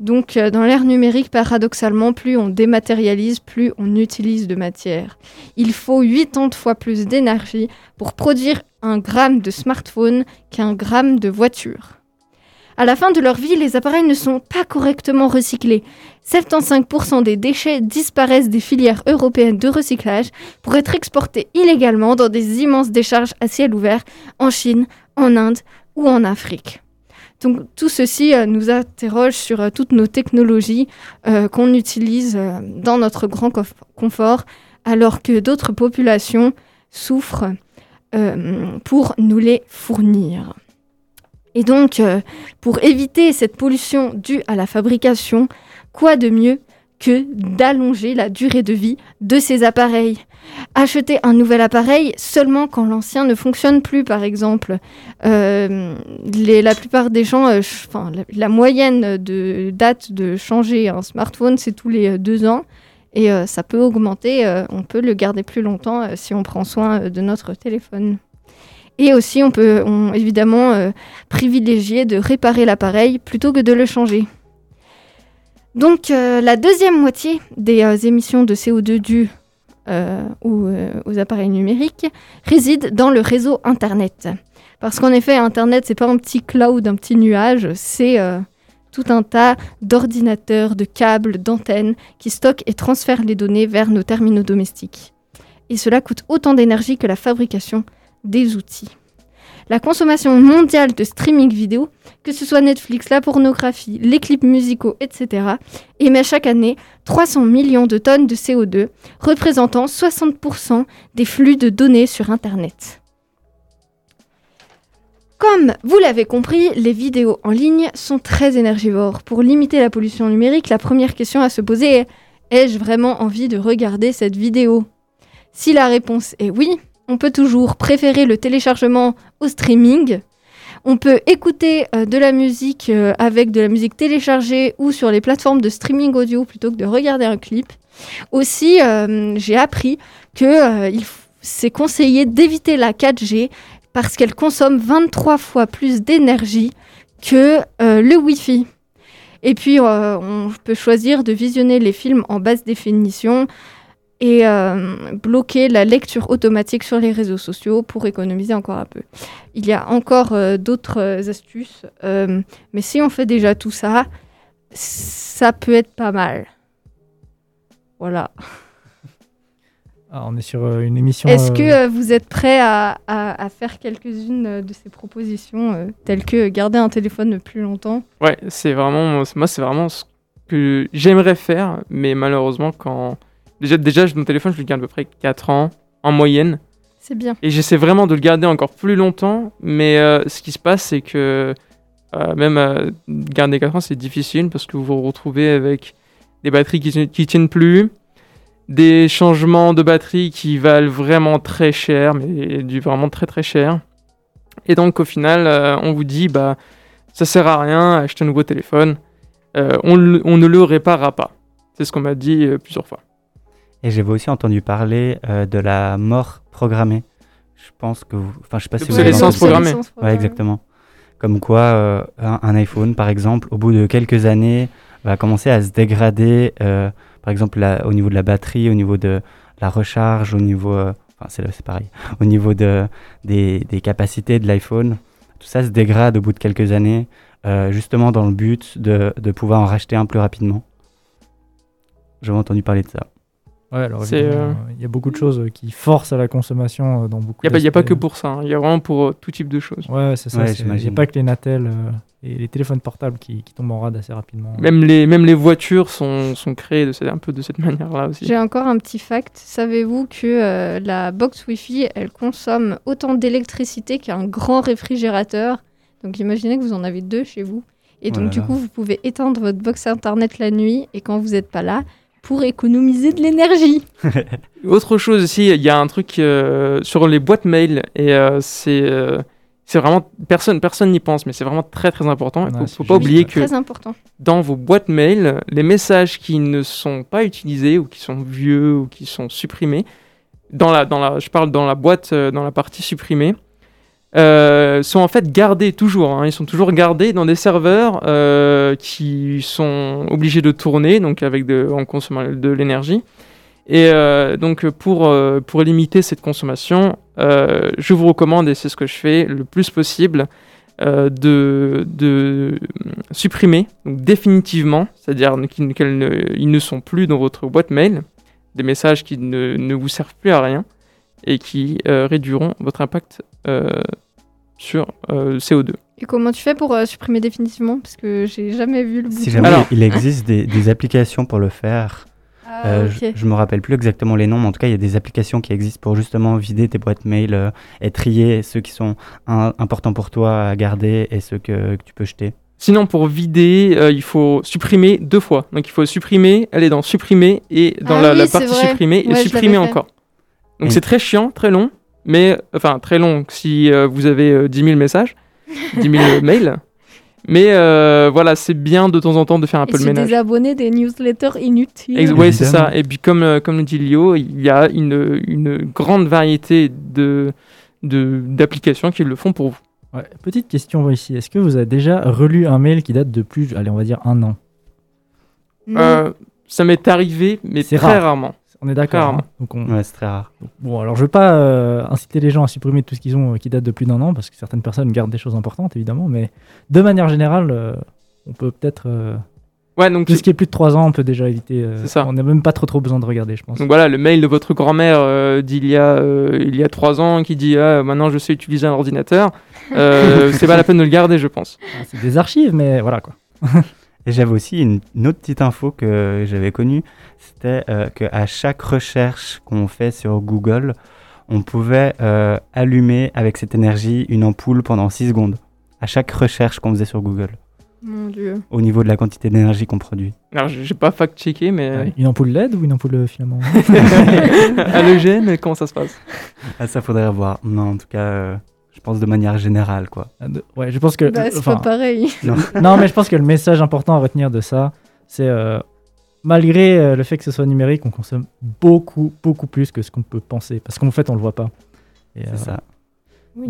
Donc euh, dans l'ère numérique, paradoxalement, plus on dématérialise, plus on utilise de matière. Il faut 80 fois plus d'énergie pour produire un gramme de smartphone qu'un gramme de voiture. À la fin de leur vie, les appareils ne sont pas correctement recyclés. 75% des déchets disparaissent des filières européennes de recyclage pour être exportés illégalement dans des immenses décharges à ciel ouvert en Chine, en Inde ou en Afrique. Donc tout ceci euh, nous interroge sur euh, toutes nos technologies euh, qu'on utilise dans notre grand confort, alors que d'autres populations souffrent pour nous les fournir. Et donc, pour éviter cette pollution due à la fabrication, quoi de mieux que d'allonger la durée de vie de ces appareils. Acheter un nouvel appareil seulement quand l'ancien ne fonctionne plus, par exemple. Euh, la plupart des gens, euh, la, moyenne de date de changer un smartphone, c'est tous les euh, deux ans. Et ça peut augmenter, on peut le garder plus longtemps si on prend soin de notre téléphone. Et aussi, on peut évidemment privilégier de réparer l'appareil plutôt que de le changer. Donc euh, la deuxième moitié des euh, émissions de CO2 dues euh, aux, appareils numériques réside dans le réseau Internet. Parce qu'en effet, Internet, c'est pas un petit cloud, un petit nuage, c'est tout un tas d'ordinateurs, de câbles, d'antennes qui stockent et transfèrent les données vers nos terminaux domestiques. Et cela coûte autant d'énergie que la fabrication des outils. La consommation mondiale de streaming vidéo, que ce soit Netflix, la pornographie, les clips musicaux, etc., émet chaque année 300 millions de tonnes de CO2, représentant 60% des flux de données sur Internet. Comme vous l'avez compris, les vidéos en ligne sont très énergivores. Pour limiter la pollution numérique, la première question à se poser est ai-je vraiment envie de regarder cette vidéo? Si la réponse est oui, on peut toujours préférer le téléchargement au streaming. On peut écouter euh, de la musique euh, avec de la musique téléchargée ou sur les plateformes de streaming audio plutôt que de regarder un clip. Aussi, euh, j'ai appris que c'est conseillé d'éviter la 4G parce qu'elle consomme 23 fois plus d'énergie que le Wi-Fi. Et puis, on peut choisir de visionner les films en basse définition et euh, bloquer la lecture automatique sur les réseaux sociaux pour économiser encore un peu. Il y a encore euh, d'autres euh, astuces, mais si on fait déjà tout ça, ça peut être pas mal. Voilà. Ah, on est sur une émission. Est-ce que vous êtes prêt à, à, faire quelques-unes de ces propositions, telles que garder un téléphone plus longtemps? Ouais, c'est vraiment, moi, c'est vraiment ce que j'aimerais faire, mais malheureusement, quand Déjà, déjà mon téléphone, je le garde à peu près 4 ans en moyenne. C'est bien. Et j'essaie vraiment de le garder encore plus longtemps. Mais euh, ce qui se passe, c'est que euh, même euh, garder 4 ans, c'est difficile parce que vous vous retrouvez avec des batteries qui, qui tiennent plus, des changements de batterie qui valent vraiment très cher, mais du vraiment très très cher. Et donc au final, on vous dit, bah, ça sert à rien, acheter un nouveau téléphone, on, ne le réparera pas. C'est ce qu'on m'a dit plusieurs fois. Et j'avais aussi entendu parler de la mort programmée. Je pense que vous... Enfin, je sais pas si vous avez programmée. Ouais, exactement. Comme quoi, un, iPhone, par exemple, au bout de quelques années, va commencer à se dégrader par exemple au niveau de la batterie, au niveau de la recharge, au niveau, euh, enfin c'est pareil, au niveau de, des, des capacités de l'iPhone, tout ça se dégrade au bout de quelques années, euh, justement dans le but de, de, pouvoir en racheter un plus rapidement. J'avais entendu parler de ça. Ouais, alors euh, il y a beaucoup de choses qui forcent à la consommation dans beaucoup. Il n'y a, pas que pour ça, hein. il y a vraiment pour tout type de choses. Ouais, c'est ça. Il n'y a pas que les Natel et les téléphones portables qui, tombent en rade assez rapidement. Même les, même les voitures sont, sont créées de un peu de cette manière-là aussi. J'ai encore un petit fact. Savez-vous que euh, la box Wi-Fi, elle consomme autant d'électricité qu'un grand réfrigérateur? Donc imaginez que vous en avez deux chez vous. Et donc du coup, vous pouvez éteindre votre box Internet la nuit et quand vous n'êtes pas là, pour économiser de l'énergie. Autre chose aussi, il y a un truc euh, sur les boîtes mail et euh, c'est c'est vraiment personne personne n'y pense mais c'est vraiment très très important il ne faut, pas oublier que dans vos boîtes mail les messages qui ne sont pas utilisés ou qui sont vieux ou qui sont supprimés dans la dans la je parle dans la boîte euh, dans la partie supprimée euh, sont en fait gardés toujours hein. ils sont toujours gardés dans des serveurs euh, qui sont obligés de tourner donc avec en consommant de l'énergie et euh, donc pour, pour limiter cette consommation, je vous recommande, et c'est ce que je fais le plus possible, de, de, supprimer définitivement, c'est-à-dire qu'ils ne, ne sont plus dans votre boîte mail, des messages qui ne, ne vous servent plus à rien et qui réduiront votre impact sur CO2. Et comment tu fais pour supprimer définitivement? Parce que j'ai jamais vu le bouton. Si jamais il existe des, des, applications pour le faire, ah, euh, je, me rappelle plus exactement les noms, mais en tout cas, il y a des applications qui existent pour justement vider tes boîtes mail euh, et trier ceux qui sont importants pour toi à garder et ceux que, tu peux jeter. Sinon, pour vider, euh, il faut supprimer deux fois. Donc, il faut supprimer, aller dans supprimer et dans ah la, partie supprimer et supprimer encore. Donc, c'est très chiant, très long, mais enfin très long si vous avez 10 000 messages, 10 000 mails. Mais euh, voilà, c'est bien de temps en temps de faire un peu le ménage. des abonnés des newsletters inutiles. oui, c'est ça. Et puis comme, euh, comme le dit Lio, il y a une, une grande variété de, d'applications qui le font pour vous. Ouais, petite question ici. Est-ce que vous avez déjà relu un mail qui date de plus, allez, on va dire un an? Euh, Ça m'est arrivé, mais très rarement. On est d'accord. Hein. Donc Ouais, c'est très rare. Bon, alors je veux pas euh, inciter les gens à supprimer tout ce qu'ils ont euh, qui date de plus d'un an, parce que certaines personnes gardent des choses importantes, évidemment, mais de manière générale, euh, on peut peut-être. Ouais, donc tout ce qui est plus de 3 ans, on peut déjà éviter. c'est ça. On n'a même pas trop trop besoin de regarder, je pense. Donc voilà, le mail de votre grand-mère d'il y a il y a 3 ans qui dit ah maintenant je sais utiliser un ordinateur, c'est pas la peine de le garder, je pense. Ah, c'est des archives, mais voilà quoi. Et j'avais aussi une, autre petite info que j'avais connue, c'était euh, qu'à chaque recherche qu'on fait sur Google, on pouvait euh, allumer avec cette énergie une ampoule pendant 6 secondes. À chaque recherche qu'on faisait sur Google. Mon Dieu. Au niveau de la quantité d'énergie qu'on produit. Alors, j'ai pas fact-checké, mais. une ampoule LED ou une ampoule euh, filament Halogène, comment ça se passe? Ah, Ça faudrait voir. Non, en tout cas, je pense de manière générale, quoi. Ah, ouais, je pense que. Bah, c'est pas pareil. Non. mais je pense que le message important à retenir de ça, c'est euh, malgré euh, le fait que ce soit numérique, on consomme beaucoup, beaucoup plus que ce qu'on peut penser, parce qu'en fait, on le voit pas. C'est euh, ça. Oui.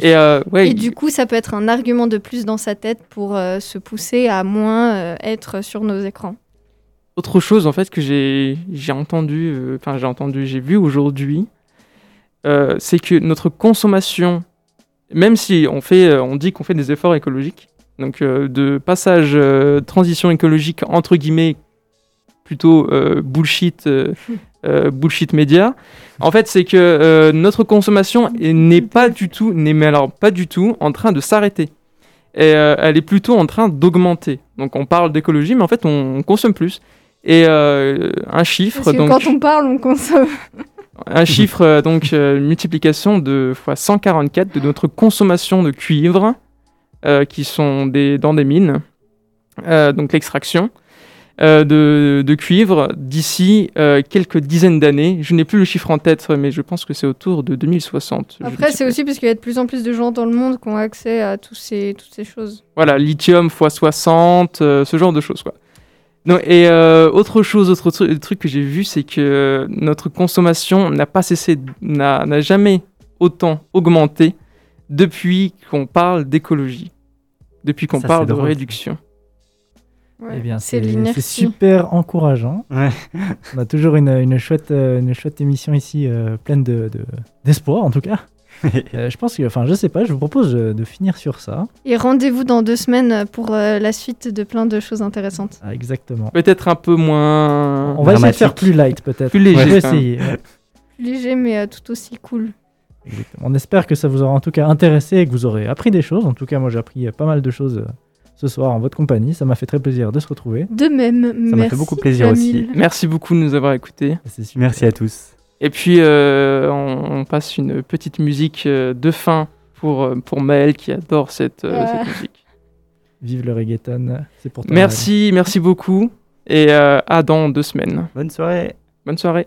et, ouais, et du coup, ça peut être un argument de plus dans sa tête pour se pousser à moins être sur nos écrans. Autre chose, en fait, que j'ai entendu, enfin, j'ai entendu, j'ai vu aujourd'hui, c'est que notre consommation même si on, fait, euh, on dit qu'on fait des efforts écologiques, donc euh, de passage euh, transition écologique entre guillemets plutôt bullshit bullshit média en fait c'est que notre consommation n'est pas du tout n'est mais alors pas du tout en train de s'arrêter. Et elle est plutôt en train d'augmenter. Donc on parle d'écologie mais en fait on, consomme plus. Et un chiffre Parce que donc quand on parle on consomme un chiffre, euh, donc, euh, multiplication de fois 144 de notre consommation de cuivre, euh, qui sont des, dans des mines, donc l'extraction. euh, de, de cuivre d'ici euh, quelques dizaines d'années. Je n'ai plus le chiffre en tête, mais je pense que c'est autour de 2060. Je Après, c'est aussi parce qu'il y a de plus en plus de gens dans le monde qui ont accès à tous ces, toutes ces choses. Voilà, lithium x 60, euh, ce genre de choses, quoi. Non, et euh, autre chose, autre tru- truc que j'ai vu, c'est que notre consommation n'a pas cessé, n'a jamais autant augmenté depuis qu'on parle d'écologie, depuis qu'on parle de drôle. réduction. Ouais, Eh bien, c'est super encourageant. Ouais. On a toujours une, une chouette, euh, une chouette émission ici, euh, pleine de, de- d'espoir en tout cas. Euh, je pense que, enfin, je sais pas, je vous propose euh, de finir sur ça. Et rendez-vous dans deux semaines pour euh, la suite de plein de choses intéressantes. Ah, exactement. Peut-être un peu moins. On va essayer de faire plus light peut-être. Plus léger, On va quand même. essayer. ouais. Plus léger, mais euh, tout aussi cool. Exactement. On espère que ça vous aura en tout cas intéressé et que vous aurez appris des choses. En tout cas, moi j'ai appris pas mal de choses euh, ce soir en votre compagnie. Ça m'a fait très plaisir de se retrouver. De même, m'a fait beaucoup plaisir aussi. Merci beaucoup de nous avoir écoutés. Merci à tous. Et puis, euh, on, on passe une petite musique euh, de fin pour, euh, pour Maël qui adore cette, euh, Ouais. cette musique. Vive le reggaeton. C'est pour toi. Merci, merci beaucoup. Et euh, à dans deux semaines. Bonne soirée. Bonne soirée.